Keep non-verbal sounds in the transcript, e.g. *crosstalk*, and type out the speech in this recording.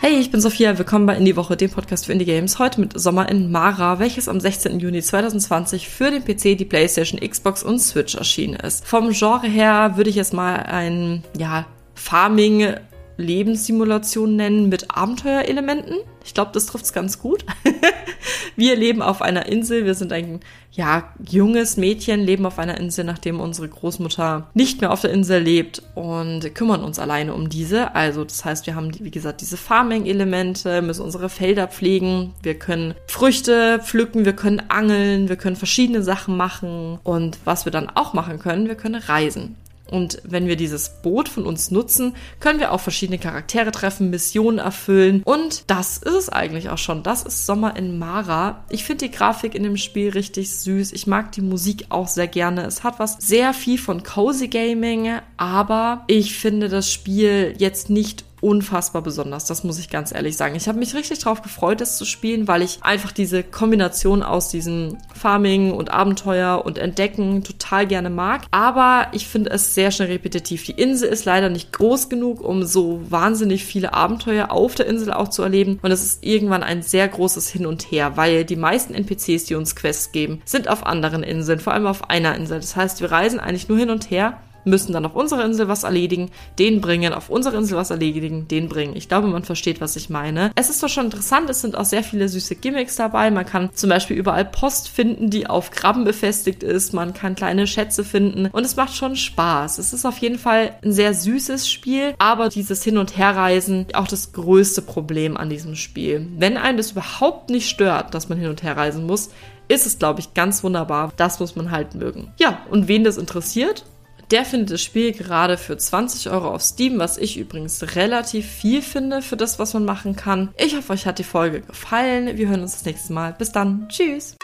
Hey, ich bin Sophia, willkommen bei Indie Woche, dem Podcast für Indie Games. Heute mit Sommer in Mara, welches am 16. Juni 2020 für den PC, die Playstation, Xbox und Switch erschienen ist. Vom Genre her würde ich jetzt mal ein, ja, Farming Lebenssimulation nennen mit Abenteuerelementen. Ich glaube, das trifft es ganz gut. *laughs* wir leben auf einer Insel. Wir sind ein ja, junges Mädchen, leben auf einer Insel, nachdem unsere Großmutter nicht mehr auf der Insel lebt und kümmern uns alleine um diese. Also das heißt, wir haben, wie gesagt, diese Farming-Elemente, müssen unsere Felder pflegen. Wir können Früchte pflücken, wir können angeln, wir können verschiedene Sachen machen. Und was wir dann auch machen können, wir können reisen. Und wenn wir dieses Boot von uns nutzen, können wir auch verschiedene Charaktere treffen, Missionen erfüllen. Und das ist es eigentlich auch schon. Das ist Sommer in Mara. Ich finde die Grafik in dem Spiel richtig süß. Ich mag die Musik auch sehr gerne. Es hat was sehr viel von Cozy Gaming, aber ich finde das Spiel jetzt nicht unfassbar besonders, das muss ich ganz ehrlich sagen. Ich habe mich richtig drauf gefreut, das zu spielen, weil ich einfach diese Kombination aus diesem Farming und Abenteuer und Entdecken total gerne mag. Aber ich finde es sehr schnell repetitiv. Die Insel ist leider nicht groß genug, um so wahnsinnig viele Abenteuer auf der Insel auch zu erleben. Und es ist irgendwann ein sehr großes Hin und Her, weil die meisten NPCs, die uns Quests geben, sind auf anderen Inseln, vor allem auf einer Insel. Das heißt, wir reisen eigentlich nur hin und her müssen dann auf unserer Insel was erledigen, den bringen, auf unserer Insel was erledigen, den bringen. Ich glaube, man versteht, was ich meine. Es ist doch schon interessant, es sind auch sehr viele süße Gimmicks dabei. Man kann zum Beispiel überall Post finden, die auf Krabben befestigt ist. Man kann kleine Schätze finden und es macht schon Spaß. Es ist auf jeden Fall ein sehr süßes Spiel, aber dieses Hin- und Herreisen auch das größte Problem an diesem Spiel. Wenn einem das überhaupt nicht stört, dass man hin und her reisen muss, ist es, glaube ich, ganz wunderbar. Das muss man halt mögen. Ja, und wen das interessiert, der findet das Spiel gerade für 20 Euro auf Steam, was ich übrigens relativ viel finde für das, was man machen kann. Ich hoffe, euch hat die Folge gefallen. Wir hören uns das nächste Mal. Bis dann. Tschüss.